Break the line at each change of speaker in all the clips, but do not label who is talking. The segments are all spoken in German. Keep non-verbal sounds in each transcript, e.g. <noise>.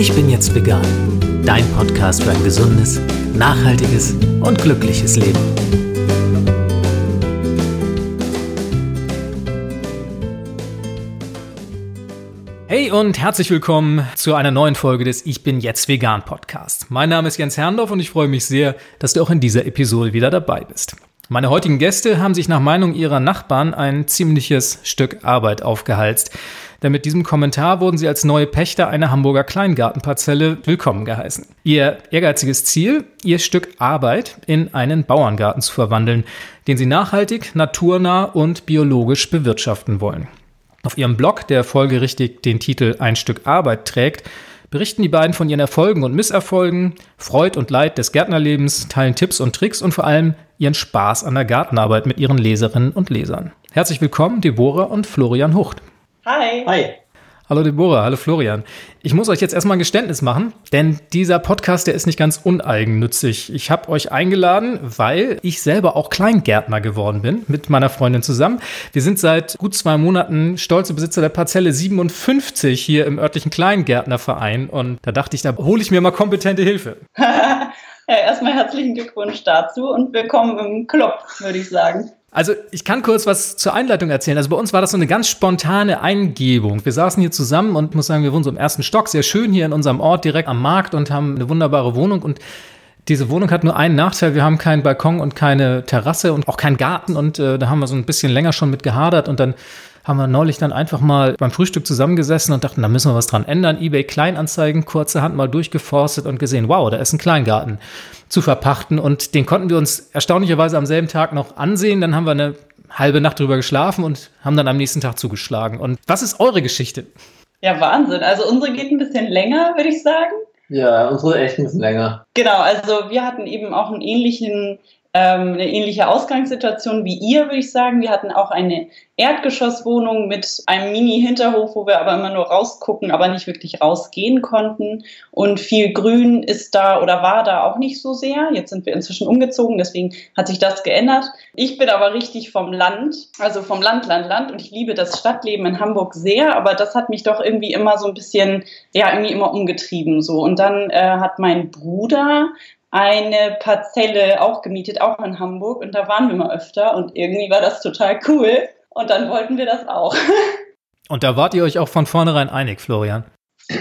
Ich bin jetzt vegan. Dein Podcast für ein gesundes, nachhaltiges und glückliches Leben. Hey und herzlich willkommen zu einer neuen Folge des Ich bin jetzt vegan Podcast. Mein Name ist Jens Herrndorf und ich freue mich sehr, dass du auch in dieser Episode wieder dabei bist. Meine heutigen Gäste haben sich nach Meinung ihrer Nachbarn ein ziemliches Stück Arbeit aufgehalst. Denn mit diesem Kommentar wurden sie als neue Pächter einer Hamburger Kleingartenparzelle willkommen geheißen. Ihr ehrgeiziges Ziel, ihr Stück Arbeit in einen Bauerngarten zu verwandeln, den sie nachhaltig, naturnah und biologisch bewirtschaften wollen. Auf ihrem Blog, der folgerichtig den Titel Ein Stück Arbeit trägt, berichten die beiden von ihren Erfolgen und Misserfolgen, Freud und Leid des Gärtnerlebens, teilen Tipps und Tricks und vor allem ihren Spaß an der Gartenarbeit mit ihren Leserinnen und Lesern. Herzlich willkommen, Deborah und Florian Hucht.
Hi. Hi.
Hallo Deborah, hallo Florian. Ich muss euch jetzt erstmal ein Geständnis machen, denn dieser Podcast, der ist nicht ganz uneigennützig. Ich habe euch eingeladen, weil ich selber auch Kleingärtner geworden bin, mit meiner Freundin zusammen. Wir sind seit gut zwei Monaten stolze Besitzer der Parzelle 57 hier im örtlichen Kleingärtnerverein und da dachte ich, da hole ich mir mal kompetente Hilfe. <laughs>
ja, erstmal herzlichen Glückwunsch dazu und willkommen im Club, würde ich sagen.
Also ich kann kurz was zur Einleitung erzählen. Also bei uns war das so eine ganz spontane Eingebung. Wir saßen hier zusammen und muss sagen, wir wohnen so im ersten Stock, sehr schön hier in unserem Ort direkt am Markt und haben eine wunderbare Wohnung und diese Wohnung hat nur einen Nachteil, wir haben keinen Balkon und keine Terrasse und auch keinen Garten und äh, da haben wir so ein bisschen länger schon mit gehadert und dann haben wir neulich dann einfach mal beim Frühstück zusammengesessen und dachten, da müssen wir was dran ändern. eBay Kleinanzeigen kurzerhand mal durchgeforstet und gesehen, wow, da ist ein Kleingarten zu verpachten und den konnten wir uns erstaunlicherweise am selben Tag noch ansehen. Dann haben wir eine halbe Nacht drüber geschlafen und haben dann am nächsten Tag zugeschlagen. Und was ist eure Geschichte?
Ja, Wahnsinn. Also unsere geht ein bisschen länger, würde ich sagen.
Ja, unsere echt ein bisschen länger.
Genau, also wir hatten eben auch einen ähnlichen ähm, eine ähnliche Ausgangssituation wie ihr, würde ich sagen. Wir hatten auch eine Erdgeschosswohnung mit einem Mini-Hinterhof, wo wir aber immer nur rausgucken, aber nicht wirklich rausgehen konnten. Und viel Grün ist da oder war da auch nicht so sehr. Jetzt sind wir inzwischen umgezogen, deswegen hat sich das geändert. Ich bin aber richtig vom Land, also vom Land, Land, Land. Und ich liebe das Stadtleben in Hamburg sehr, aber das hat mich doch irgendwie immer so ein bisschen, ja, irgendwie immer umgetrieben. So. Und dann äh, hat mein Bruder eine Parzelle auch gemietet, auch in Hamburg. Und da waren wir mal öfter und irgendwie war das total cool. Und dann wollten wir das auch. <laughs>
Und da wart ihr euch auch von vornherein einig, Florian? <laughs>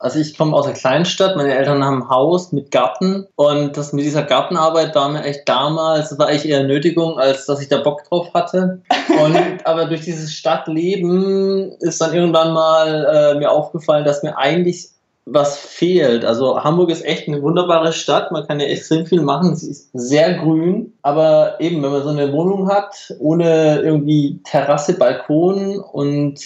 Also ich komme aus einer Kleinstadt, meine Eltern haben ein Haus mit Garten und das mit dieser Gartenarbeit war mir echt damals, war eigentlich eher Nötigung, als dass ich da Bock drauf hatte. Und, <laughs> aber durch dieses Stadtleben ist dann irgendwann mal äh, mir aufgefallen, dass mir eigentlich was fehlt. Also Hamburg ist echt eine wunderbare Stadt, man kann ja extrem viel machen, sie ist sehr grün, aber eben, wenn man so eine Wohnung hat, ohne irgendwie Terrasse, Balkon und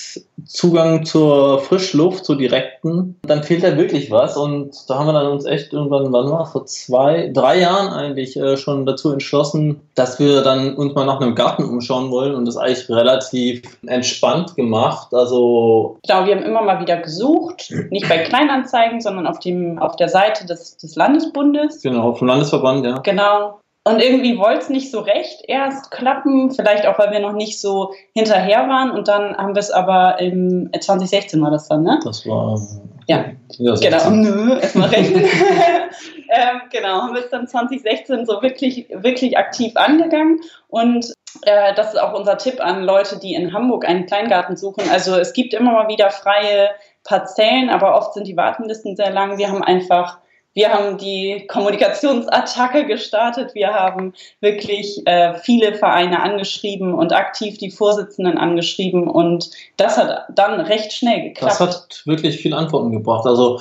Zugang zur Frischluft, zur direkten, dann fehlt da wirklich was. Und da haben wir dann uns echt irgendwann, wann war vor zwei, drei Jahren eigentlich äh, schon dazu entschlossen, dass wir dann uns mal nach einem Garten umschauen wollen und das eigentlich relativ entspannt gemacht. Also
genau, wir haben immer mal wieder gesucht, nicht bei Kleinanzeigen, Anzeigen, sondern auf, dem, auf der Seite des, des Landesbundes.
Genau, vom Landesverband, ja.
Genau. Und irgendwie wollte es nicht so recht erst klappen, vielleicht auch, weil wir noch nicht so hinterher waren. Und dann haben wir es aber im 2016 war das dann, ne?
Das war.
Ja, ja genau. <laughs> Nö, erstmal rechnen. <laughs> ähm, genau, haben wir es dann 2016 so wirklich, wirklich aktiv angegangen. Und äh, das ist auch unser Tipp an Leute, die in Hamburg einen Kleingarten suchen. Also es gibt immer mal wieder freie Parzellen, aber oft sind die Wartenlisten sehr lang. Wir haben einfach, wir haben die Kommunikationsattacke gestartet. Wir haben wirklich äh, viele Vereine angeschrieben und aktiv die Vorsitzenden angeschrieben und das hat dann recht schnell geklappt.
Das hat wirklich viel Antworten gebracht. Also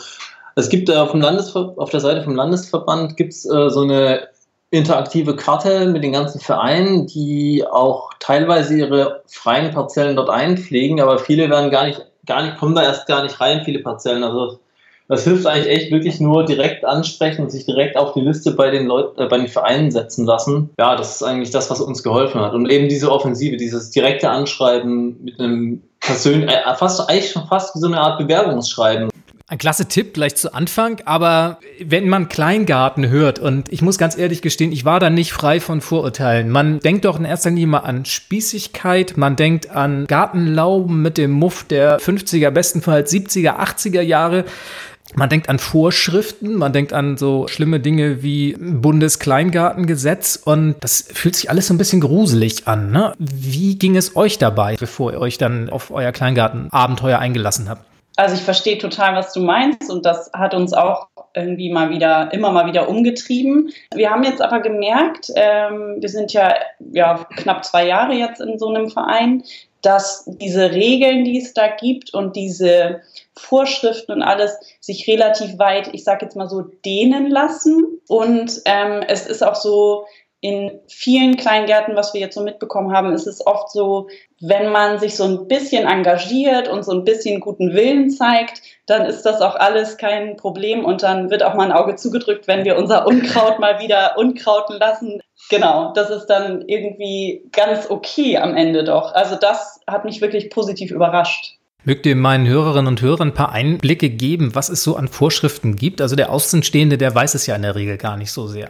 es gibt äh, auf, auf der Seite vom Landesverband gibt's äh, so eine interaktive Karte mit den ganzen Vereinen, die auch teilweise ihre freien Parzellen dort einpflegen, aber viele werden gar nicht gar nicht, kommen da erst gar nicht rein, viele Parzellen. Also das hilft eigentlich echt wirklich nur direkt ansprechen und sich direkt auf die Liste bei den Leuten, äh, bei den Vereinen setzen lassen. Ja, das ist eigentlich das, was uns geholfen hat. Und eben diese Offensive, dieses direkte Anschreiben mit einem persönlichen, äh, fast eigentlich schon fast wie so eine Art Bewerbungsschreiben.
Ein klasse Tipp gleich zu Anfang, aber wenn man Kleingarten hört, und ich muss ganz ehrlich gestehen, ich war da nicht frei von Vorurteilen. Man denkt doch in erster Linie mal an Spießigkeit, man denkt an Gartenlauben mit dem Muff der 50er, bestenfalls 70er, 80er Jahre. Man denkt an Vorschriften, man denkt an so schlimme Dinge wie Bundeskleingartengesetz und das fühlt sich alles so ein bisschen gruselig an. Ne? Wie ging es euch dabei, bevor ihr euch dann auf euer Kleingartenabenteuer eingelassen habt?
Also ich verstehe total, was du meinst und das hat uns auch irgendwie mal wieder, immer mal wieder umgetrieben. Wir haben jetzt aber gemerkt, ähm, wir sind ja, ja knapp zwei Jahre jetzt in so einem Verein, dass diese Regeln, die es da gibt und diese Vorschriften und alles sich relativ weit, ich sage jetzt mal so, dehnen lassen. Und ähm, es ist auch so, in vielen Kleingärten, was wir jetzt so mitbekommen haben, ist es oft so, wenn man sich so ein bisschen engagiert und so ein bisschen guten Willen zeigt, dann ist das auch alles kein Problem und dann wird auch mal ein Auge zugedrückt, wenn wir unser Unkraut mal wieder unkrauten lassen. Genau, das ist dann irgendwie ganz okay am Ende doch. Also das hat mich wirklich positiv überrascht.
Mögt ihr meinen Hörerinnen und Hörern ein paar Einblicke geben, was es so an Vorschriften gibt? Also der Außenstehende, der weiß es ja in der Regel gar nicht so sehr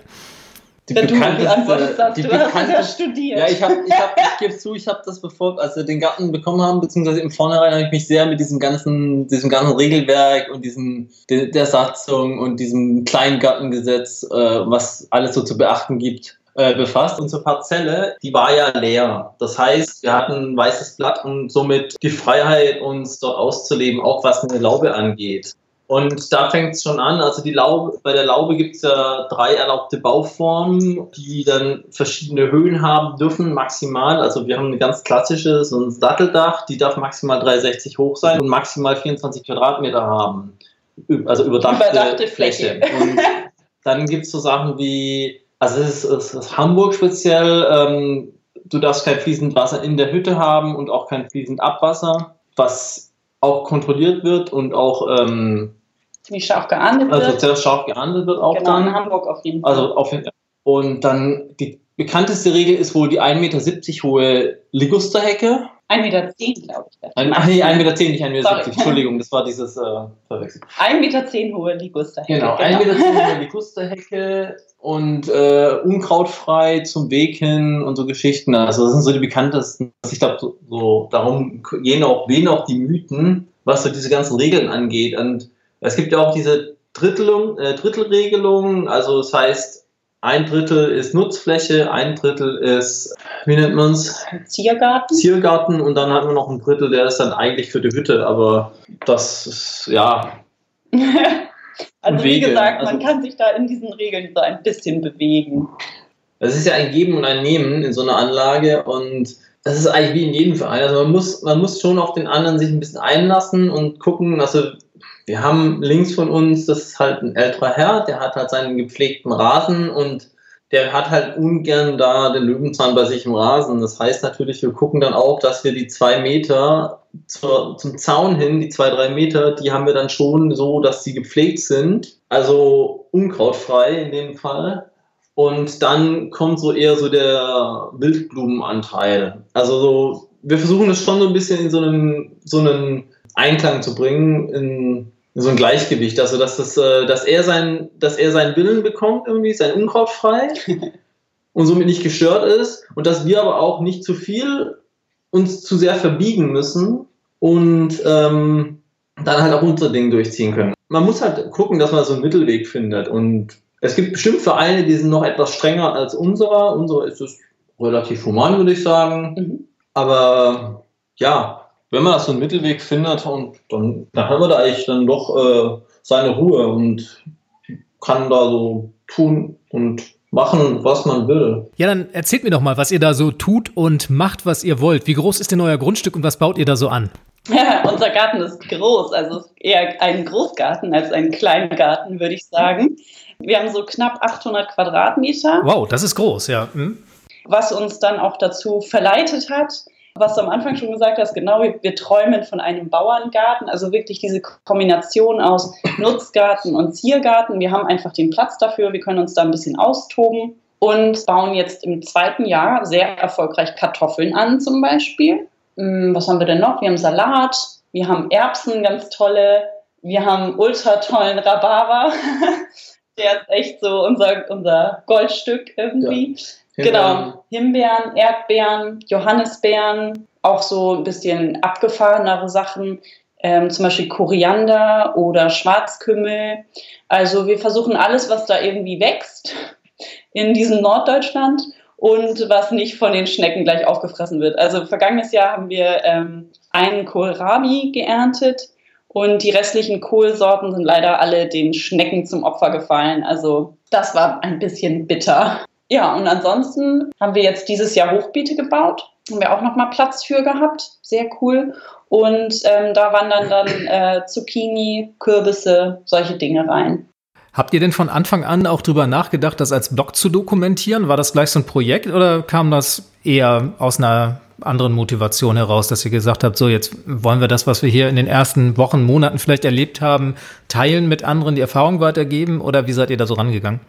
die Wenn bekannteste, hast, die bekannteste, ja studiert. Ja, ich, hab, ich, hab, ich gebe zu, ich habe das bevor, als wir den Garten bekommen haben, beziehungsweise im Vornherein habe ich mich sehr mit diesem ganzen, diesem ganzen Regelwerk und diesem, der, der Satzung und diesem Kleingartengesetz, äh, was alles so zu beachten gibt, äh, befasst. Unsere Parzelle, die war ja leer. Das heißt, wir hatten ein weißes Blatt und somit die Freiheit, uns dort auszuleben, auch was eine Laube angeht. Und da fängt es schon an. Also die Laube, bei der Laube gibt es ja drei erlaubte Bauformen, die dann verschiedene Höhen haben dürfen, maximal. Also wir haben eine ganz klassische, so ein Satteldach, die darf maximal 360 hoch sein und maximal 24 Quadratmeter haben. Also überdachte, überdachte Fläche. Fläche. Und dann gibt es so Sachen wie, also es ist, es ist Hamburg speziell, ähm, du darfst kein fließend Wasser in der Hütte haben und auch kein fließend Abwasser, was auch kontrolliert wird und auch ähm,
ziemlich scharf geahndet also
wird. Also sehr scharf geahndet wird auch
genau, dann. in Hamburg auf jeden
Fall. Also auf. Und dann die bekannteste Regel ist wohl die 1,70 Meter hohe Ligusterhecke.
1,10 Meter, glaube ich.
Ein, ach nee, 1,10 Meter, nicht 1,70 Meter. Entschuldigung, das war dieses äh, Verwechseln.
1,10 Meter hohe Ligusterhecke.
Genau, 1,10 genau. Meter hohe Ligusterhecke und äh, unkrautfrei zum Weg hin und so Geschichten. Also das sind so die bekanntesten. Ich glaube, so, so, darum gehen auch, wen auch die Mythen, was so diese ganzen Regeln angeht. Und es gibt ja auch diese Drittelung, äh, Drittelregelung, also das heißt, ein Drittel ist Nutzfläche, ein Drittel ist, wie nennt man es?
Ziergarten.
Ziergarten und dann hat man noch ein Drittel, der ist dann eigentlich für die Hütte, aber das ist, ja. <laughs>
also wie gesagt, also, man kann sich da in diesen Regeln so ein bisschen bewegen.
Es ist ja ein Geben und ein Nehmen in so einer Anlage und das ist eigentlich wie in jedem Verein. Also man muss, man muss schon auf den anderen sich ein bisschen einlassen und gucken, also wir haben links von uns, das ist halt ein älterer Herr, der hat halt seinen gepflegten Rasen und der hat halt ungern da den Löwenzahn bei sich im Rasen. Das heißt natürlich, wir gucken dann auch, dass wir die zwei Meter zur, zum Zaun hin, die zwei, drei Meter, die haben wir dann schon so, dass sie gepflegt sind. Also unkrautfrei in dem Fall. Und dann kommt so eher so der Wildblumenanteil. Also so, wir versuchen das schon so ein bisschen in so einen, so einen Einklang zu bringen, in so ein Gleichgewicht, also dass, das, äh, dass, er sein, dass er seinen Willen bekommt, irgendwie sein Unkraut frei <laughs> und somit nicht gestört ist und dass wir aber auch nicht zu viel uns zu sehr verbiegen müssen und ähm, dann halt auch unser Ding durchziehen können. Man muss halt gucken, dass man so einen Mittelweg findet und es gibt bestimmt Vereine, die sind noch etwas strenger als unserer. Unsere ist es relativ human, würde ich sagen. Mhm. Aber ja, wenn man so einen Mittelweg findet, und dann, dann hat man da eigentlich dann doch äh, seine Ruhe und kann da so tun und machen, was man will.
Ja, dann erzählt mir doch mal, was ihr da so tut und macht, was ihr wollt. Wie groß ist denn euer Grundstück und was baut ihr da so an?
Ja, <laughs> unser Garten ist groß, also eher ein Großgarten als ein Kleingarten, würde ich sagen. Wir haben so knapp 800 Quadratmeter.
Wow, das ist groß, ja. Hm.
Was uns dann auch dazu verleitet hat, was du am Anfang schon gesagt hast, genau, wir, träumen von einem Bauerngarten, also wirklich diese Kombination aus Nutzgarten und Ziergarten. Wir haben einfach den Platz dafür, wir können uns da ein bisschen austoben und bauen jetzt im zweiten Jahr sehr erfolgreich Kartoffeln an zum Beispiel. Hm, was haben wir denn noch? Wir haben Salat, wir haben Erbsen, ganz tolle. Wir haben ultra tollen Rhabarber. <laughs> Der ist echt so unser, unser Goldstück irgendwie. Ja. Genau, Himbeeren, Erdbeeren, Johannisbeeren, auch so ein bisschen abgefahrenere Sachen, ähm, zum Beispiel Koriander oder Schwarzkümmel. Also wir versuchen alles, was da irgendwie wächst in diesem Norddeutschland und was nicht von den Schnecken gleich aufgefressen wird. Also vergangenes Jahr haben wir ähm, einen Kohlrabi geerntet und die restlichen Kohlsorten sind leider alle den Schnecken zum Opfer gefallen. Also das war ein bisschen bitter. Ja, und ansonsten haben wir jetzt dieses Jahr Hochbeete gebaut. Haben wir auch nochmal Platz für gehabt. Sehr cool. Und ähm, da wandern dann äh, Zucchini, Kürbisse, solche Dinge rein.
Habt ihr denn von Anfang an auch drüber nachgedacht, das als Blog zu dokumentieren? War das gleich so ein Projekt oder kam das eher aus einer anderen Motivation heraus, dass ihr gesagt habt, so jetzt wollen wir das, was wir hier in den ersten Wochen, Monaten vielleicht erlebt haben, teilen mit anderen, die Erfahrung weitergeben oder wie seid ihr da so rangegangen?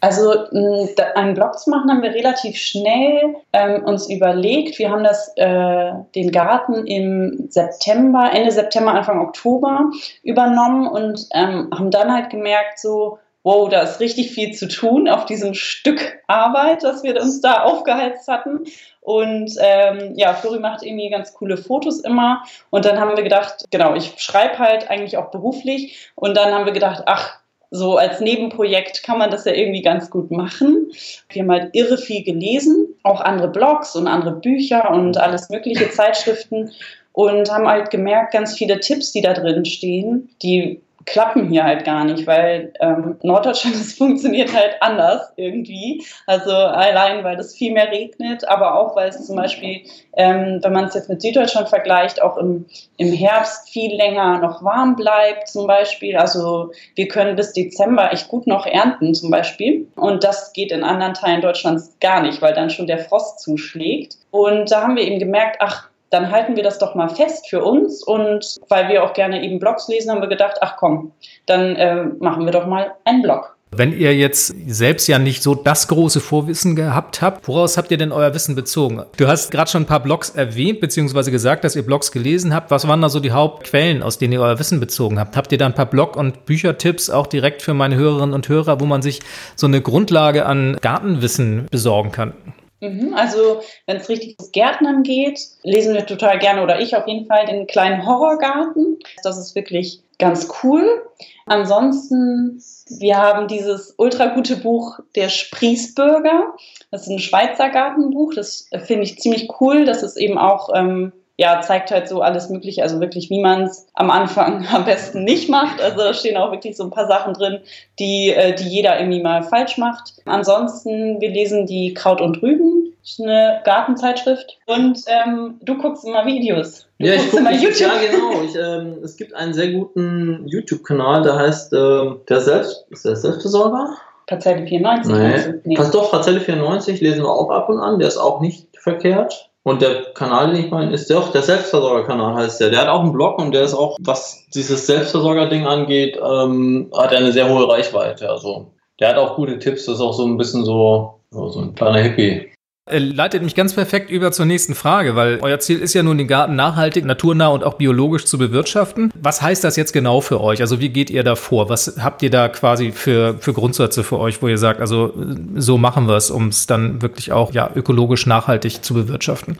Also einen Blog zu machen, haben wir relativ schnell ähm, uns überlegt. Wir haben das, äh, den Garten im September, Ende September, Anfang Oktober übernommen und ähm, haben dann halt gemerkt, so, wow, da ist richtig viel zu tun auf diesem Stück Arbeit, das wir uns da aufgeheizt hatten. Und ähm, ja, Flori macht irgendwie ganz coole Fotos immer. Und dann haben wir gedacht, genau, ich schreibe halt eigentlich auch beruflich. Und dann haben wir gedacht, ach, so als Nebenprojekt kann man das ja irgendwie ganz gut machen. Wir haben halt irre viel gelesen, auch andere Blogs und andere Bücher und alles mögliche Zeitschriften und haben halt gemerkt, ganz viele Tipps, die da drin stehen, die klappen hier halt gar nicht, weil ähm, Norddeutschland, <laughs> das funktioniert halt anders irgendwie. Also allein, weil es viel mehr regnet, aber auch, weil es zum Beispiel, ähm, wenn man es jetzt mit Süddeutschland vergleicht, auch im, im Herbst viel länger noch warm bleibt zum Beispiel. Also wir können bis Dezember echt gut noch ernten zum Beispiel. Und das geht in anderen Teilen Deutschlands gar nicht, weil dann schon der Frost zuschlägt. Und da haben wir eben gemerkt, ach, dann halten wir das doch mal fest für uns. Und weil wir auch gerne eben Blogs lesen, haben wir gedacht, ach komm, dann äh, machen wir doch mal einen Blog.
Wenn ihr jetzt selbst ja nicht so das große Vorwissen gehabt habt, woraus habt ihr denn euer Wissen bezogen? Du hast gerade schon ein paar Blogs erwähnt, beziehungsweise gesagt, dass ihr Blogs gelesen habt. Was waren da so die Hauptquellen, aus denen ihr euer Wissen bezogen habt? Habt ihr da ein paar Blog- und Büchertipps auch direkt für meine Hörerinnen und Hörer, wo man sich so eine Grundlage an Gartenwissen besorgen kann?
Mhm, also, wenn es richtig ums Gärtnern geht, lesen wir total gerne oder ich auf jeden Fall den kleinen Horrorgarten. Das ist wirklich ganz cool. Ansonsten, wir haben dieses ultra gute Buch Der Sprießbürger. Das ist ein Schweizer Gartenbuch. Das finde ich ziemlich cool. Das ist eben auch ähm, ja, zeigt halt so alles Mögliche, also wirklich, wie man es am Anfang <laughs> am besten nicht macht. Also da stehen auch wirklich so ein paar Sachen drin, die, äh, die jeder irgendwie mal falsch macht. Ansonsten, wir lesen die Kraut und Rüben, eine Gartenzeitschrift. Und ähm, du guckst immer Videos. Du
ja, ich gucke YouTube. Ja, genau. Ich, ähm, es gibt einen sehr guten YouTube-Kanal, der heißt äh, der Selbst, ist der Selbstversorger?
Parzelle 94.
Nee. nee. Passt doch, Parzelle 94 lesen wir auch ab und an. Der ist auch nicht verkehrt. Und der Kanal, den ich meine, ist doch der Selbstversorger-Kanal heißt der. Der hat auch einen Blog und der ist auch, was dieses Selbstversorger-Ding angeht, ähm, hat er eine sehr hohe Reichweite. Also der hat auch gute Tipps. Das ist auch so ein bisschen so, so ein kleiner Hippie.
Äh, leitet mich ganz perfekt über zur nächsten Frage, weil euer Ziel ist ja nun, den Garten nachhaltig, naturnah und auch biologisch zu bewirtschaften. Was heißt das jetzt genau für euch? Also wie geht ihr da vor? Was habt ihr da quasi für, für Grundsätze für euch, wo ihr sagt, also so machen wir es, um es dann wirklich auch ja, ökologisch nachhaltig zu bewirtschaften?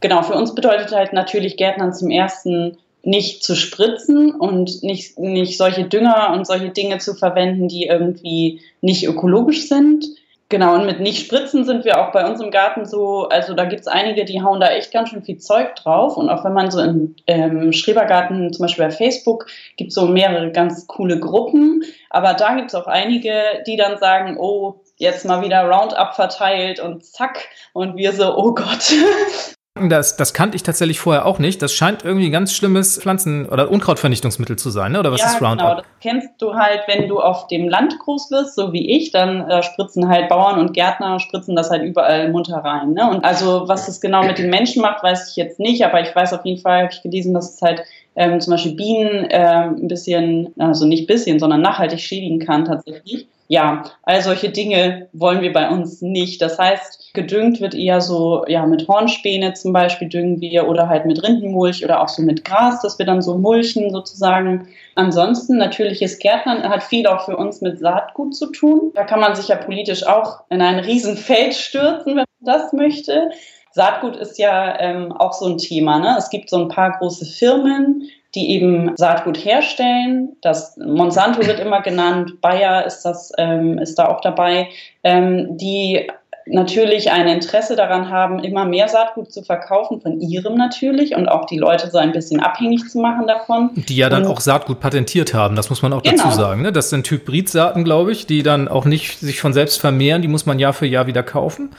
Genau, für uns bedeutet halt natürlich Gärtnern zum ersten nicht zu spritzen und nicht, nicht solche Dünger und solche Dinge zu verwenden, die irgendwie nicht ökologisch sind Genau, und mit Nicht-Spritzen sind wir auch bei uns im Garten so, also da gibt es einige, die hauen da echt ganz schön viel Zeug drauf. Und auch wenn man so im ähm, Schrebergarten, zum Beispiel bei Facebook, gibt es so mehrere ganz coole Gruppen. Aber da gibt es auch einige, die dann sagen, oh, jetzt mal wieder Roundup verteilt und zack. Und wir so, oh Gott, <laughs>
das, das kannte ich tatsächlich vorher auch nicht. Das scheint irgendwie ein ganz schlimmes Pflanzen- oder Unkrautvernichtungsmittel zu sein, ne? oder was ja, ist Roundup? Genau, das
kennst du halt, wenn du auf dem Land groß wirst, so wie ich, dann äh, spritzen halt Bauern und Gärtner, spritzen das halt überall munter rein. Ne? Und also, was es genau mit den Menschen macht, weiß ich jetzt nicht, aber ich weiß auf jeden Fall, habe ich gelesen, dass es halt ähm, zum Beispiel Bienen äh, ein bisschen, also nicht bisschen, sondern nachhaltig schädigen kann tatsächlich. Ja, all solche Dinge wollen wir bei uns nicht. Das heißt, gedüngt wird eher so, ja, mit Hornspäne zum Beispiel düngen wir oder halt mit Rindenmulch oder auch so mit Gras, dass wir dann so mulchen sozusagen. Ansonsten natürliches Gärtnern hat viel auch für uns mit Saatgut zu tun. Da kann man sich ja politisch auch in ein Riesenfeld stürzen, wenn man das möchte. Saatgut ist ja ähm, auch so ein Thema. Ne? Es gibt so ein paar große Firmen, die eben Saatgut herstellen. Das Monsanto wird immer genannt, Bayer ist das ähm, ist da auch dabei, ähm, die natürlich ein Interesse daran haben, immer mehr Saatgut zu verkaufen, von ihrem natürlich und auch die Leute so ein bisschen abhängig zu machen davon.
Die ja dann und, auch Saatgut patentiert haben, das muss man auch genau. dazu sagen. Ne? Das sind Hybridsaaten, glaube ich, die dann auch nicht sich von selbst vermehren, die muss man Jahr für Jahr wieder kaufen.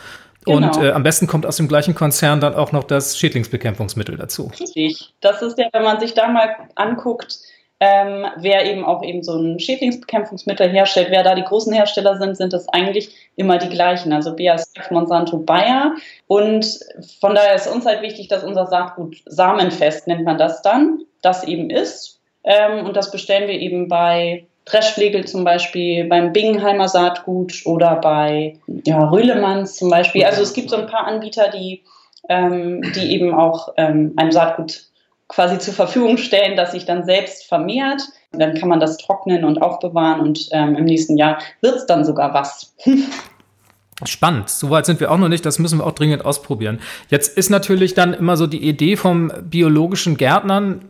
Genau. Und äh, am besten kommt aus dem gleichen Konzern dann auch noch das Schädlingsbekämpfungsmittel dazu.
Richtig. Das ist ja, wenn man sich da mal anguckt, ähm, wer eben auch eben so ein Schädlingsbekämpfungsmittel herstellt, wer da die großen Hersteller sind, sind das eigentlich immer die gleichen. Also BASF, Monsanto, Bayer. Und von daher ist uns halt wichtig, dass unser Saatgut samenfest nennt man das dann, das eben ist. Ähm, und das bestellen wir eben bei Dreschflegel zum Beispiel, beim Bingenheimer Saatgut oder bei ja, Rühlemanns zum Beispiel. Also es gibt so ein paar Anbieter, die, ähm, die eben auch ähm, ein Saatgut quasi zur Verfügung stellen, das sich dann selbst vermehrt. Dann kann man das trocknen und aufbewahren und ähm, im nächsten Jahr wird es dann sogar was. <laughs>
Spannend. Soweit sind wir auch noch nicht. Das müssen wir auch dringend ausprobieren. Jetzt ist natürlich dann immer so die Idee vom biologischen Gärtnern,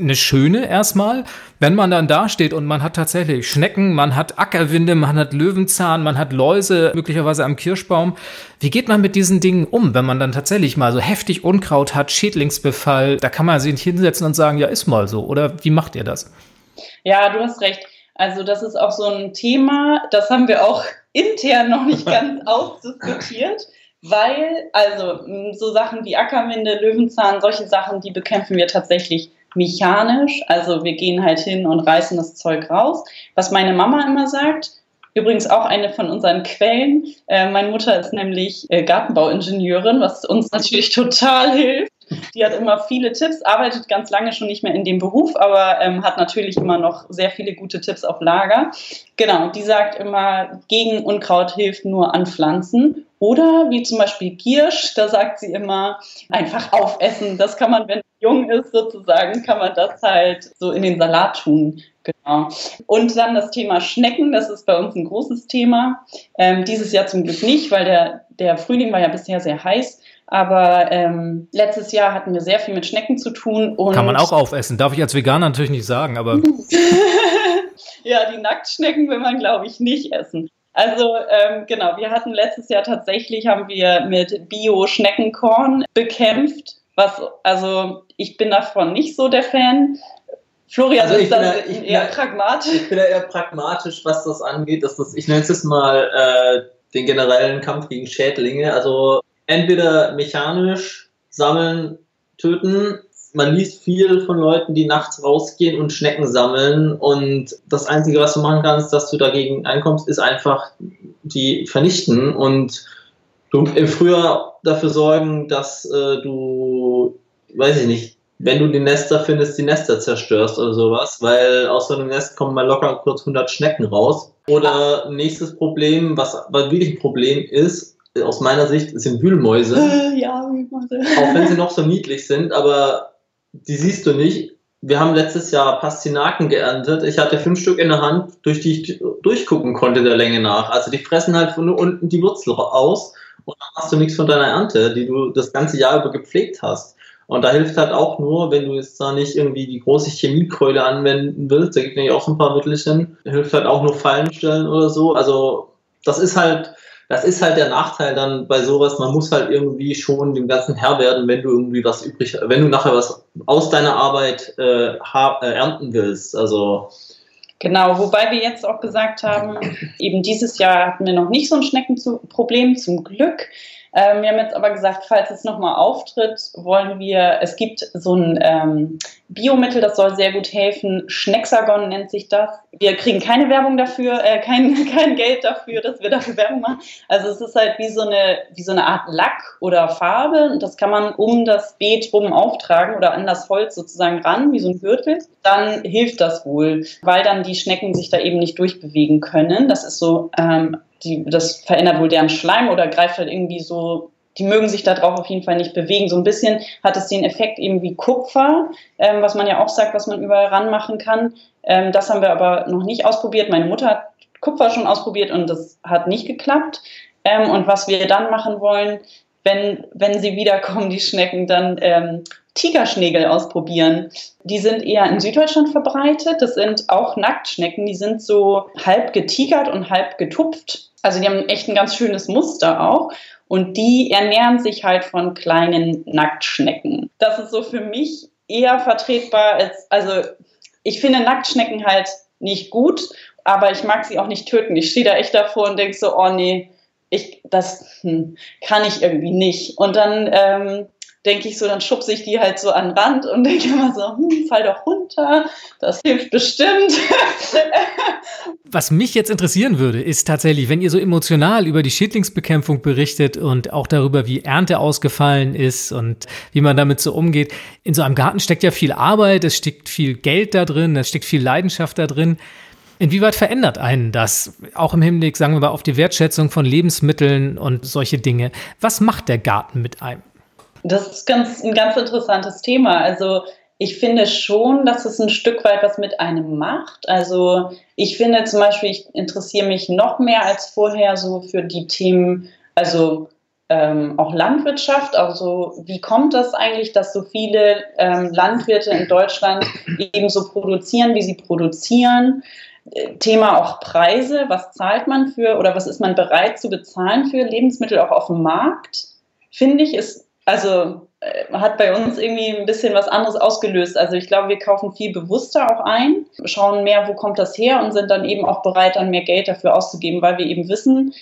eine schöne erstmal. Wenn man dann da steht und man hat tatsächlich Schnecken, man hat Ackerwinde, man hat Löwenzahn, man hat Läuse, möglicherweise am Kirschbaum. Wie geht man mit diesen Dingen um, wenn man dann tatsächlich mal so heftig Unkraut hat, Schädlingsbefall? Da kann man sich hinsetzen und sagen, ja, ist mal so. Oder wie macht ihr das?
Ja, du hast recht. Also das ist auch so ein Thema, das haben wir auch <laughs> intern noch nicht ganz <laughs> ausdiskutiert weil, also so Sachen wie Ackerwinde, Löwenzahn, solche Sachen, die bekämpfen wir tatsächlich mechanisch. Also wir gehen halt hin und reißen das Zeug raus. Was meine Mama immer sagt, übrigens auch eine von unseren Quellen. Äh, meine Mutter ist nämlich äh, Gartenbauingenieurin, was uns <laughs> natürlich total hilft. Die hat immer viele Tipps, arbeitet ganz lange schon nicht mehr in dem Beruf, aber ähm, hat natürlich immer noch sehr viele gute Tipps auf Lager. Genau, die sagt immer, gegen Unkraut hilft nur an Pflanzen. Oder wie zum Beispiel Giersch, da sagt sie immer, einfach aufessen. Das kann man, wenn es jung ist, sozusagen, kann man das halt so in den Salat tun. Genau. Und dann das Thema Schnecken, das ist bei uns ein großes Thema. Ähm, dieses Jahr zum Glück nicht, weil der, der Frühling war ja bisher sehr heiß. Aber ähm, letztes Jahr hatten wir sehr viel mit Schnecken zu tun.
Und Kann man auch aufessen. Darf ich als Veganer natürlich nicht sagen, aber. <laughs>
ja, die Nacktschnecken will man, glaube ich, nicht essen. Also ähm, genau, wir hatten letztes Jahr tatsächlich, haben wir mit Bio-Schneckenkorn bekämpft. Was, also ich bin davon nicht so der Fan. Florian also ist da eher pragmatisch.
Ich bin da eher pragmatisch, was das angeht. Dass das, ich nenne es jetzt mal äh, den generellen Kampf gegen Schädlinge. Also entweder mechanisch sammeln, töten. Man liest viel von Leuten, die nachts rausgehen und Schnecken sammeln. Und das Einzige, was du machen kannst, dass du dagegen einkommst, ist einfach die vernichten und du im Frühjahr dafür sorgen, dass äh, du, weiß ich nicht, wenn du die Nester findest, die Nester zerstörst oder sowas, weil aus so einem Nest kommen mal locker kurz 100 Schnecken raus. Oder nächstes Problem, was, was wirklich ein Problem ist, aus meiner Sicht sind Wühlmäuse. <laughs>
Ja, Wühlmäuse.
Auch wenn sie noch so niedlich sind, aber die siehst du nicht. Wir haben letztes Jahr Pastinaken geerntet. Ich hatte fünf Stück in der Hand, durch die ich durchgucken konnte der Länge nach. Also die fressen halt von unten die Wurzel aus und dann hast du nichts von deiner Ernte, die du das ganze Jahr über gepflegt hast. Und da hilft halt auch nur, wenn du jetzt da nicht irgendwie die große Chemiekeule anwenden willst, da gibt es nämlich auch so ein paar Mittelchen, hilft halt auch nur Fallen stellen oder so. Also das ist halt, das ist halt der Nachteil dann bei sowas. Man muss halt irgendwie schon dem Ganzen Herr werden, wenn du irgendwie was übrig, wenn du nachher was aus deiner Arbeit äh, äh, ernten willst. Also
Genau, wobei wir jetzt auch gesagt haben, eben dieses Jahr hatten wir noch nicht so ein Schneckenproblem, zum Glück. Ähm, wir haben jetzt aber gesagt, falls es nochmal auftritt, wollen wir, es gibt so ein ähm, Biomittel, das soll sehr gut helfen. Schnexagon nennt sich das. Wir kriegen keine Werbung dafür, äh, kein, <laughs> kein Geld dafür, dass wir dafür Werbung machen. Also es ist halt wie so eine, wie so eine Art Lack oder Farbe. Und das kann man um das Beet rum auftragen oder an das Holz sozusagen ran, wie so ein Gürtel. Dann hilft das wohl, weil dann die Schnecken sich da eben nicht durchbewegen können. Das ist so ähm, die, das verändert wohl deren Schleim oder greift halt irgendwie so, die mögen sich da drauf auf jeden Fall nicht bewegen. So ein bisschen hat es den Effekt eben wie Kupfer, ähm, was man ja auch sagt, was man überall ranmachen kann. Ähm, das haben wir aber noch nicht ausprobiert. Meine Mutter hat Kupfer schon ausprobiert und das hat nicht geklappt. Ähm, und was wir dann machen wollen, wenn, wenn sie wiederkommen, die Schnecken, dann ähm, Tigerschnägel ausprobieren. Die sind eher in Süddeutschland verbreitet. Das sind auch Nacktschnecken. Die sind so halb getigert und halb getupft. Also die haben echt ein ganz schönes Muster auch. Und die ernähren sich halt von kleinen Nacktschnecken. Das ist so für mich eher vertretbar als, also ich finde Nacktschnecken halt nicht gut, aber ich mag sie auch nicht töten. Ich stehe da echt davor und denke so, oh nee, ich, das hm, kann ich irgendwie nicht. Und dann ähm, denke ich so, dann schubse ich die halt so an den Rand und <laughs> denke immer so, hm, fall doch runter, das hilft bestimmt. <laughs>
Was mich jetzt interessieren würde, ist tatsächlich, wenn ihr so emotional über die Schädlingsbekämpfung berichtet und auch darüber, wie Ernte ausgefallen ist und wie man damit so umgeht. In so einem Garten steckt ja viel Arbeit, es steckt viel Geld da drin, es steckt viel Leidenschaft da drin. Inwieweit verändert einen das, auch im Hinblick, sagen wir mal, auf die Wertschätzung von Lebensmitteln und solche Dinge? Was macht der Garten mit einem?
Das ist ganz, ein ganz interessantes Thema. Also ich finde schon, dass es ein Stück weit was mit einem macht. Also ich finde zum Beispiel, ich interessiere mich noch mehr als vorher so für die Themen, also ähm, auch Landwirtschaft. Also wie kommt das eigentlich, dass so viele ähm, Landwirte in Deutschland eben so produzieren, wie sie produzieren? Thema auch Preise. Was zahlt man für oder was ist man bereit zu bezahlen für Lebensmittel auch auf dem Markt? Finde ich, ist also äh, hat bei uns irgendwie ein bisschen was anderes ausgelöst. Also ich glaube, wir kaufen viel bewusster auch ein, schauen mehr, wo kommt das her und sind dann eben auch bereit, dann mehr Geld dafür auszugeben, weil wir eben wissen,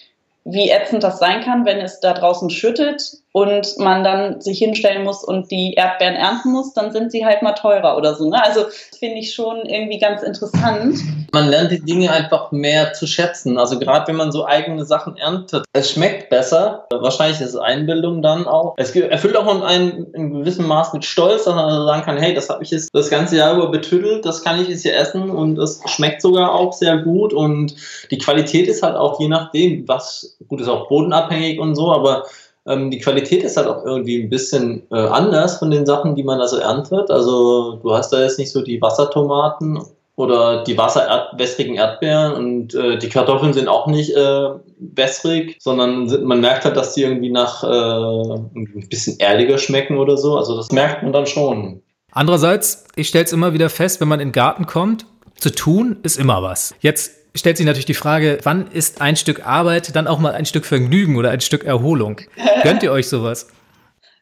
wie ätzend das sein kann, wenn es da draußen schüttet und man dann sich hinstellen muss und die Erdbeeren ernten muss, dann sind sie halt mal teurer oder so. Ne? Also finde ich schon irgendwie ganz interessant.
Man lernt die Dinge einfach mehr zu schätzen. Also gerade wenn man so eigene Sachen erntet, es schmeckt besser. Wahrscheinlich ist es Einbildung dann auch. Es erfüllt auch einen, in gewissem Maß mit Stolz, dass man also sagen kann, hey, das habe ich jetzt das ganze Jahr über betüttelt, das kann ich jetzt hier essen und es schmeckt sogar auch sehr gut und die Qualität ist halt auch je nachdem, was gut ist auch bodenabhängig und so, aber ähm, die Qualität ist halt auch irgendwie ein bisschen äh, anders von den Sachen, die man da so erntet. Also du hast da jetzt nicht so die Wassertomaten oder die wasserwässrigen Erdbeeren und äh, die Kartoffeln sind auch nicht äh, wässrig, sondern sind, man merkt halt, dass die irgendwie nach äh, ein bisschen erdiger schmecken oder so. Also das merkt man dann schon.
Andererseits, ich stelle es immer wieder fest, wenn man in den Garten kommt, zu tun ist immer was. Jetzt stellt sich natürlich die Frage, wann ist ein Stück Arbeit dann auch mal ein Stück Vergnügen oder ein Stück Erholung? <laughs> Gönnt ihr euch sowas?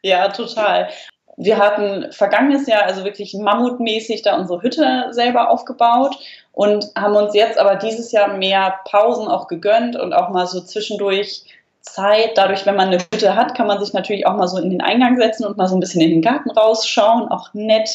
Ja, total. Wir hatten vergangenes Jahr also wirklich mammutmäßig da unsere Hütte selber aufgebaut und haben uns jetzt aber dieses Jahr mehr Pausen auch gegönnt und auch mal so zwischendurch Zeit. Dadurch, wenn man eine Hütte hat, kann man sich natürlich auch mal so in den Eingang setzen und mal so ein bisschen in den Garten rausschauen, auch nett.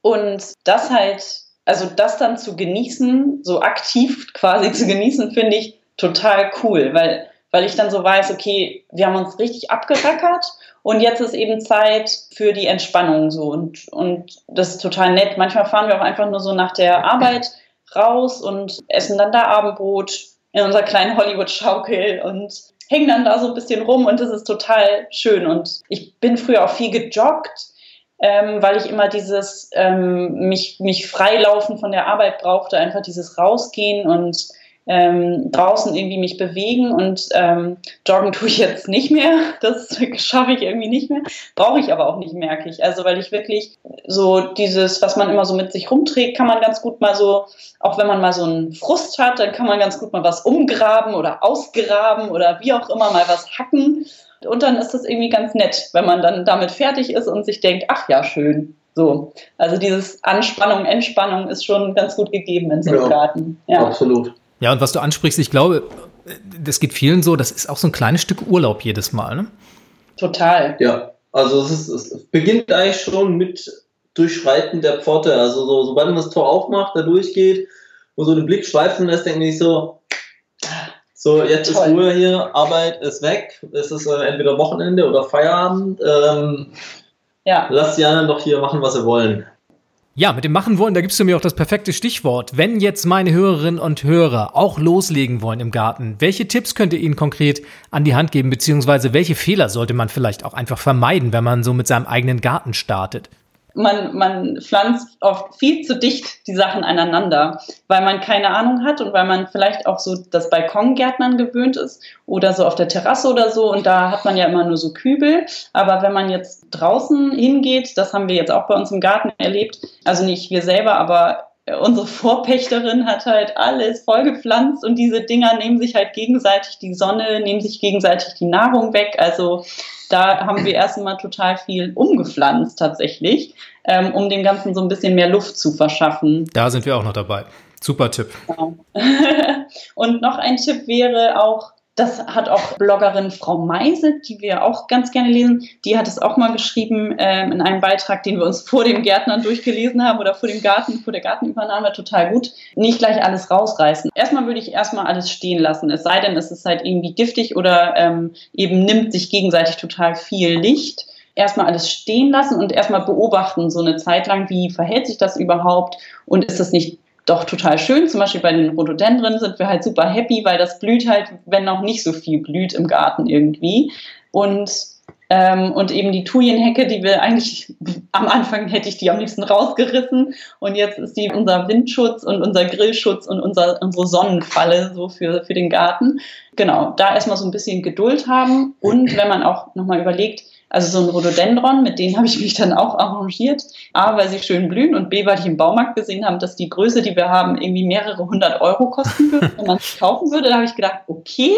Und das halt also das dann zu genießen, so aktiv quasi zu genießen, finde ich total cool, weil, weil ich dann so weiß, okay, wir haben uns richtig abgerackert und jetzt ist eben Zeit für die Entspannung so und, und das ist total nett. Manchmal fahren wir auch einfach nur so nach der Arbeit raus und essen dann da Abendbrot in unserer kleinen Hollywood-Schaukel und hängen dann da so ein bisschen rum und das ist total schön. Und ich bin früher auch viel gejoggt ähm, weil ich immer dieses ähm, mich, mich freilaufen von der Arbeit brauchte, einfach dieses Rausgehen und ähm, draußen irgendwie mich bewegen und ähm, joggen tue ich jetzt nicht mehr. <laughs> Das schaffe ich irgendwie nicht mehr. Brauche ich aber auch nicht, merke ich. Also weil ich wirklich so dieses, was man immer so mit sich rumträgt, kann man ganz gut mal so, auch wenn man mal so einen Frust hat, dann kann man ganz gut mal was umgraben oder ausgraben oder wie auch immer mal was hacken. Und dann ist das irgendwie ganz nett, wenn man dann damit fertig ist und sich denkt, ach ja, schön. So. Also dieses Anspannung, Entspannung ist schon ganz gut gegeben in so einem ja, Garten.
Ja, absolut.
Ja, und was du ansprichst, ich glaube, das geht vielen so, das ist auch so ein kleines Stück Urlaub jedes Mal. Ne?
Total.
Ja, also es, ist, es beginnt eigentlich schon mit Durchschreiten der Pforte. Also so, sobald man das Tor aufmacht, da durchgeht und so den Blick schweifen lässt, denkt man sich so, so jetzt Toll. ist Ruhe hier, Arbeit ist weg, es ist äh, entweder Wochenende oder Feierabend. Ähm, ja. Lass die anderen doch hier machen, was sie wollen.
Ja, mit dem Machen wollen, da gibst du mir auch das perfekte Stichwort. Wenn jetzt meine Hörerinnen und Hörer auch loslegen wollen im Garten, welche Tipps könnt ihr ihnen konkret an die Hand geben, beziehungsweise welche Fehler sollte man vielleicht auch einfach vermeiden, wenn man so mit seinem eigenen Garten startet?
Man, man pflanzt oft viel zu dicht die Sachen aneinander, weil man keine Ahnung hat und weil man vielleicht auch so das Balkongärtnern gewöhnt ist oder so auf der Terrasse oder so und da hat man ja immer nur so Kübel. Aber wenn man jetzt draußen hingeht, das haben wir jetzt auch bei uns im Garten erlebt, also nicht wir selber, aber unsere Vorpächterin hat halt alles vollgepflanzt und diese Dinger nehmen sich halt gegenseitig die Sonne, nehmen sich gegenseitig die Nahrung weg. Also da haben wir erst einmal total viel umgepflanzt tatsächlich, ähm, um dem Ganzen so ein bisschen mehr Luft zu verschaffen.
Da sind wir auch noch dabei. Super Tipp.
Genau. <laughs> und noch ein Tipp wäre auch, das hat auch Bloggerin Frau Meise, die wir auch ganz gerne lesen, die hat es auch mal geschrieben ähm, in einem Beitrag, den wir uns vor dem Gärtnern durchgelesen haben oder vor dem Garten, vor der Gartenübernahme, total gut. Nicht gleich alles rausreißen. Erstmal würde ich erstmal alles stehen lassen, es sei denn, es ist halt irgendwie giftig oder ähm, eben nimmt sich gegenseitig total viel Licht erstmal alles stehen lassen und erstmal beobachten, so eine Zeit lang, wie verhält sich das überhaupt und ist das nicht doch total schön. Zum Beispiel bei den Rhododendren sind wir halt super happy, weil das blüht halt, wenn noch nicht so viel blüht im Garten irgendwie. Und, ähm, und eben die Thujenhecke, die wir eigentlich <laughs> am Anfang hätte ich die am liebsten rausgerissen. Und jetzt ist die unser Windschutz und unser Grillschutz und unser, unsere Sonnenfalle so für, für den Garten. Genau, da erstmal so ein bisschen Geduld haben. Und wenn man auch nochmal überlegt, also so ein Rhododendron, mit denen habe ich mich dann auch arrangiert. A, weil sie schön blühen und B, weil ich im Baumarkt gesehen habe, dass die Größe, die wir haben, irgendwie mehrere hundert Euro kosten würde, <laughs> wenn man es kaufen würde. Da habe ich gedacht, okay,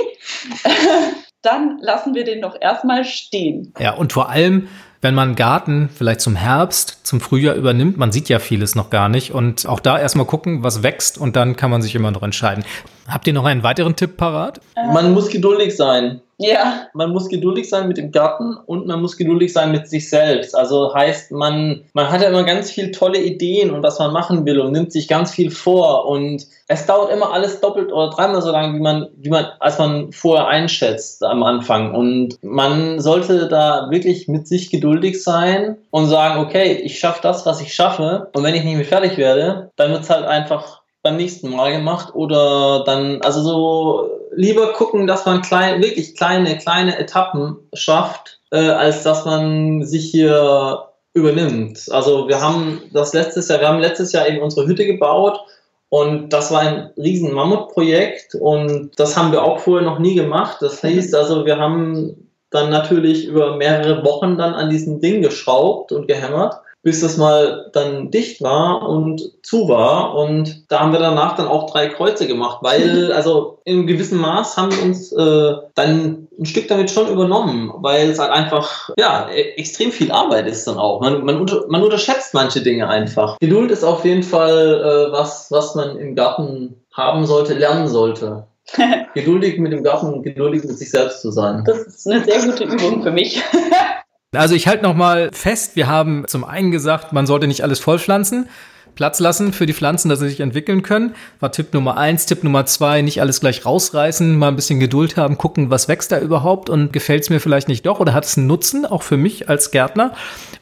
<laughs> dann lassen wir den doch erstmal stehen.
Ja, und vor allem, wenn man Garten vielleicht zum Herbst, zum Frühjahr übernimmt, man sieht ja vieles noch gar nicht und auch da erstmal gucken, was wächst und dann kann man sich immer noch entscheiden. Habt ihr noch einen weiteren Tipp parat?
Man muss geduldig sein.
Ja.
Man muss geduldig sein mit dem Garten und man muss geduldig sein mit sich selbst. Also heißt, man, man hat ja immer ganz viele tolle Ideen und was man machen will und nimmt sich ganz viel vor und es dauert immer alles doppelt oder dreimal so lange, wie man, wie man, als man vorher einschätzt am Anfang. Und man sollte da wirklich mit sich geduldig sein und sagen, okay, ich schaffe das, was ich schaffe. Und wenn ich nicht mehr fertig werde, dann wird es halt einfach beim nächsten Mal gemacht oder dann, also so lieber gucken, dass man klein, wirklich kleine, kleine Etappen schafft, äh, als dass man sich hier übernimmt. Also wir haben das letztes Jahr, wir haben letztes Jahr eben unsere Hütte gebaut und das war ein riesen Mammutprojekt und das haben wir auch vorher noch nie gemacht. Das heißt also, wir haben dann natürlich über mehrere Wochen dann an diesem Ding geschraubt und gehämmert bis das mal dann dicht war und zu war. Und da haben wir danach dann auch drei Kreuze gemacht, weil, <laughs> also in gewissem Maß haben wir uns äh, dann ein Stück damit schon übernommen, weil es halt einfach, ja, e-, extrem viel Arbeit ist dann auch. Man, man, unter, man unterschätzt manche Dinge einfach. Geduld ist auf jeden Fall äh, was, was man im Garten haben sollte, lernen sollte. <laughs> geduldig mit dem Garten, geduldig mit sich selbst zu sein.
Das ist eine sehr gute Übung für mich. <laughs>
Also ich halte nochmal fest, wir haben zum einen gesagt, man sollte nicht alles vollpflanzen. Platz lassen für die Pflanzen, dass sie sich entwickeln können. War Tipp Nummer eins. Tipp Nummer zwei, nicht alles gleich rausreißen, mal ein bisschen Geduld haben, gucken, was wächst da überhaupt und gefällt es mir vielleicht nicht doch oder hat es einen Nutzen, auch für mich als Gärtner.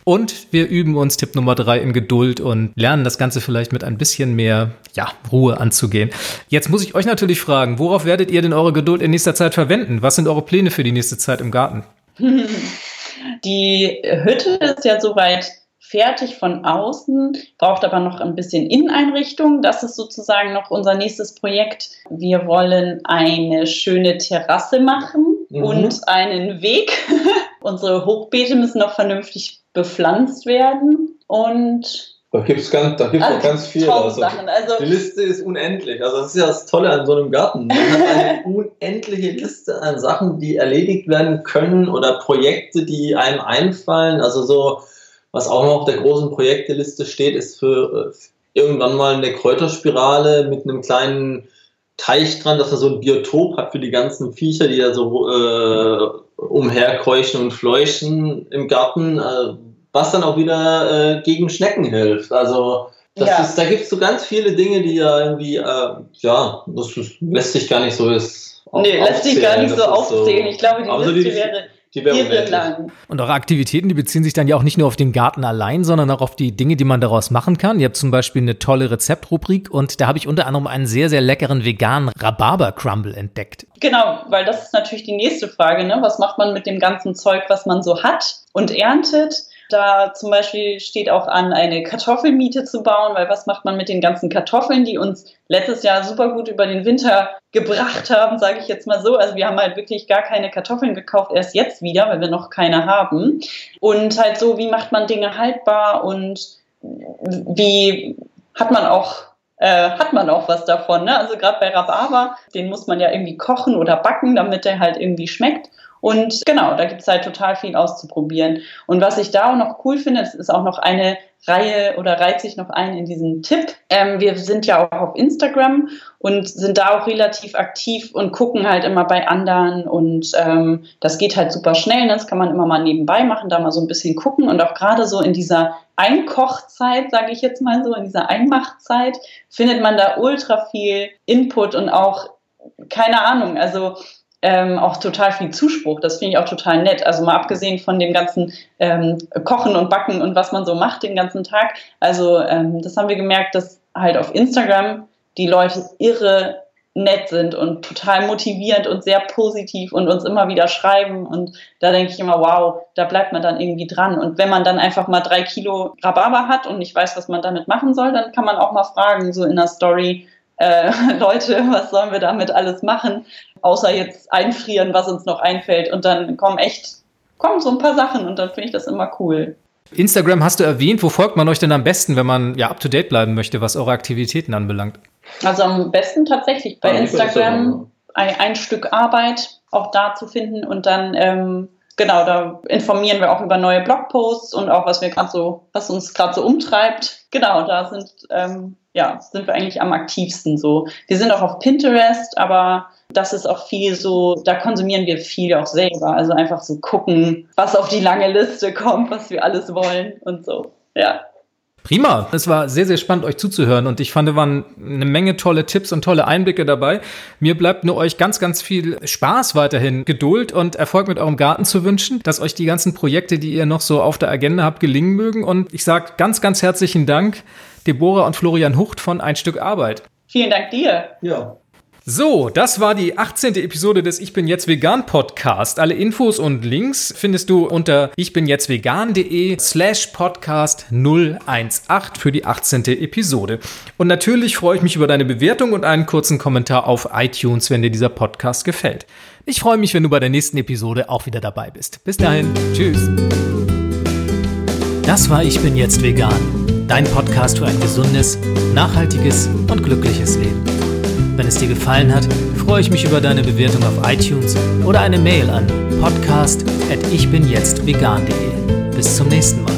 Und wir üben uns Tipp Nummer drei in Geduld und lernen das Ganze vielleicht mit ein bisschen mehr ja, Ruhe anzugehen. Jetzt muss ich euch natürlich fragen, worauf werdet ihr denn eure Geduld in nächster Zeit verwenden? Was sind eure Pläne für die nächste Zeit im Garten? <laughs>
Die Hütte ist ja soweit fertig von außen, braucht aber noch ein bisschen Inneneinrichtung. Das ist sozusagen noch unser nächstes Projekt. Wir wollen eine schöne Terrasse machen mhm. und einen Weg. <laughs> Unsere Hochbeete müssen noch vernünftig bepflanzt werden und
da gibt es ganz, da gibt's also, ganz viel. Also, also, die Liste ist unendlich. Also das ist ja das Tolle an so einem Garten. Man hat eine <laughs> unendliche Liste an Sachen, die erledigt werden können oder Projekte, die einem einfallen. Also so, was auch noch auf der großen Projekteliste steht, ist für äh, irgendwann mal eine Kräuterspirale mit einem kleinen Teich dran, dass er so ein Biotop hat für die ganzen Viecher, die da so äh, umherkeuchen und fleuchen im Garten, äh, was dann auch wieder äh, gegen Schnecken hilft. Also ja. ist, da gibt es so ganz viele Dinge, die ja irgendwie, äh, ja, das lässt sich gar nicht so ist.
Nee, lässt sich gar nicht so aufzählen. So, ich glaube, die Liste die, wäre die wäre lang.
Und eure Aktivitäten, die beziehen sich dann ja auch nicht nur auf den Garten allein, sondern auch auf die Dinge, die man daraus machen kann. Ihr habt zum Beispiel eine tolle Rezeptrubrik und da habe ich unter anderem einen sehr, sehr leckeren veganen Rhabarber-Crumble entdeckt.
Genau, weil das ist natürlich die nächste Frage. Ne? Was macht man mit dem ganzen Zeug, was man so hat und erntet? Da zum Beispiel steht auch an, eine Kartoffelmiete zu bauen, weil was macht man mit den ganzen Kartoffeln, die uns letztes Jahr super gut über den Winter gebracht haben, sage ich jetzt mal so. Also wir haben halt wirklich gar keine Kartoffeln gekauft, erst jetzt wieder, weil wir noch keine haben. Und halt so, wie macht man Dinge haltbar und wie hat man auch äh, hat man auch was davon. Ne? Also gerade bei Rhabarber, den muss man ja irgendwie kochen oder backen, damit der halt irgendwie schmeckt. Und genau, da gibt es halt total viel auszuprobieren. Und was ich da auch noch cool finde, das ist auch noch eine Reihe oder reiht sich noch ein in diesen Tipp. Ähm, wir sind ja auch auf Instagram und sind da auch relativ aktiv und gucken halt immer bei anderen und ähm, das geht halt super schnell. Ne? Das kann man immer mal nebenbei machen, da mal so ein bisschen gucken und auch gerade so in dieser Einkochzeit, sage ich jetzt mal so, in dieser Einmachzeit findet man da ultra viel Input und auch keine Ahnung, also ähm, auch total viel Zuspruch. Das finde ich auch total nett. Also mal abgesehen von dem ganzen ähm, Kochen und Backen und was man so macht den ganzen Tag. Also ähm, das haben wir gemerkt, dass halt auf Instagram die Leute irre nett sind und total motivierend und sehr positiv und uns immer wieder schreiben. Und da denke ich immer, wow, da bleibt man dann irgendwie dran. Und wenn man dann einfach mal drei Kilo Rhabarber hat und nicht weiß, was man damit machen soll, dann kann man auch mal fragen, so in der Story, äh, <laughs> Leute, was sollen wir damit alles machen, außer jetzt einfrieren, was uns noch einfällt. Und dann kommen echt, kommen so ein paar Sachen und dann finde ich das immer cool.
Instagram hast du erwähnt. Wo folgt man euch denn am besten, wenn man ja up to date bleiben möchte, was eure Aktivitäten anbelangt?
Also am besten tatsächlich bei ja, Instagram ein, ein, Stück Arbeit auch da zu finden und dann ähm, genau, da informieren wir auch über neue Blogposts und auch was wir gerade so, was uns gerade so umtreibt. Genau, da sind ähm, ja, sind wir eigentlich am aktivsten so. Wir sind auch auf Pinterest, aber das ist auch viel so, da konsumieren wir viel auch selber. Also einfach so gucken, was auf die lange Liste kommt, was wir alles wollen und so. Ja.
Prima. Es war sehr, sehr spannend, euch zuzuhören und ich fand, da waren eine Menge tolle Tipps und tolle Einblicke dabei. Mir bleibt nur euch ganz, ganz viel Spaß weiterhin, Geduld und Erfolg mit eurem Garten zu wünschen, dass euch die ganzen Projekte, die ihr noch so auf der Agenda habt, gelingen mögen und ich sage ganz, ganz herzlichen Dank, Deborah und Florian Hucht von Ein Stück Arbeit.
Vielen Dank dir.
Ja.
So, das war die 18. Episode des Ich bin jetzt vegan Podcast. Alle Infos und Links findest du unter ich bin jetzt vegan.de slash podcast 018 für die 18. Episode. Und natürlich freue ich mich über deine Bewertung und einen kurzen Kommentar auf iTunes, wenn dir dieser Podcast gefällt. Ich freue mich, wenn du bei der nächsten Episode auch wieder dabei bist. Bis dahin, tschüss. Das war Ich bin jetzt vegan, dein Podcast für ein gesundes, nachhaltiges und glückliches Leben. Wenn es dir gefallen hat, freue ich mich über deine Bewertung auf iTunes oder eine Mail an podcast@ichbinjetztvegan.de. Bis zum nächsten Mal.